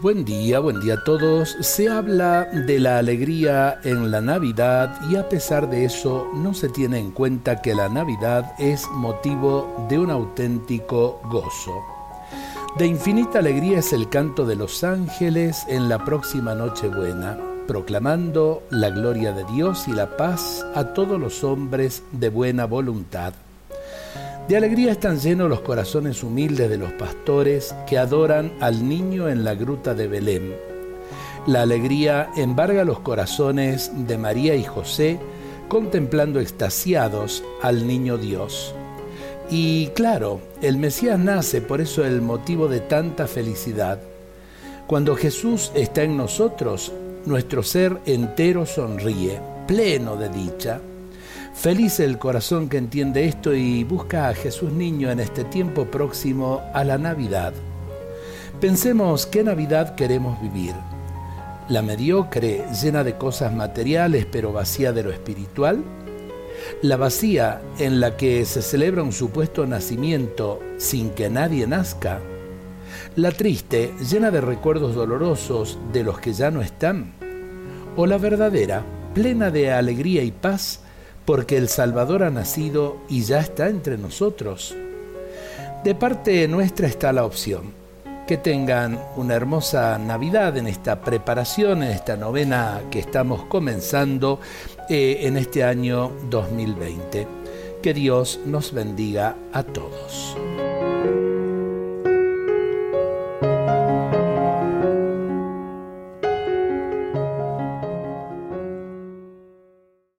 Buen día, buen día a todos. Se habla de la alegría en la Navidad y a pesar de eso no se tiene en cuenta que la Navidad es motivo de un auténtico gozo. De infinita alegría es el canto de los ángeles en la próxima Nochebuena, proclamando la gloria de Dios y la paz a todos los hombres de buena voluntad. De alegría están llenos los corazones humildes de los pastores que adoran al niño en la gruta de Belén. La alegría embarga los corazones de María y José contemplando extasiados al niño Dios. Y claro, el Mesías nace, por eso el motivo de tanta felicidad. Cuando Jesús está en nosotros, nuestro ser entero sonríe, pleno de dicha. Feliz el corazón que entiende esto y busca a Jesús niño en este tiempo próximo a la Navidad. Pensemos qué Navidad queremos vivir. La mediocre, llena de cosas materiales pero vacía de lo espiritual. La vacía en la que se celebra un supuesto nacimiento sin que nadie nazca. La triste, llena de recuerdos dolorosos de los que ya no están. O la verdadera, plena de alegría y paz porque el Salvador ha nacido y ya está entre nosotros. De parte nuestra está la opción. Que tengan una hermosa Navidad en esta preparación, en esta novena que estamos comenzando eh, en este año 2020. Que Dios nos bendiga a todos.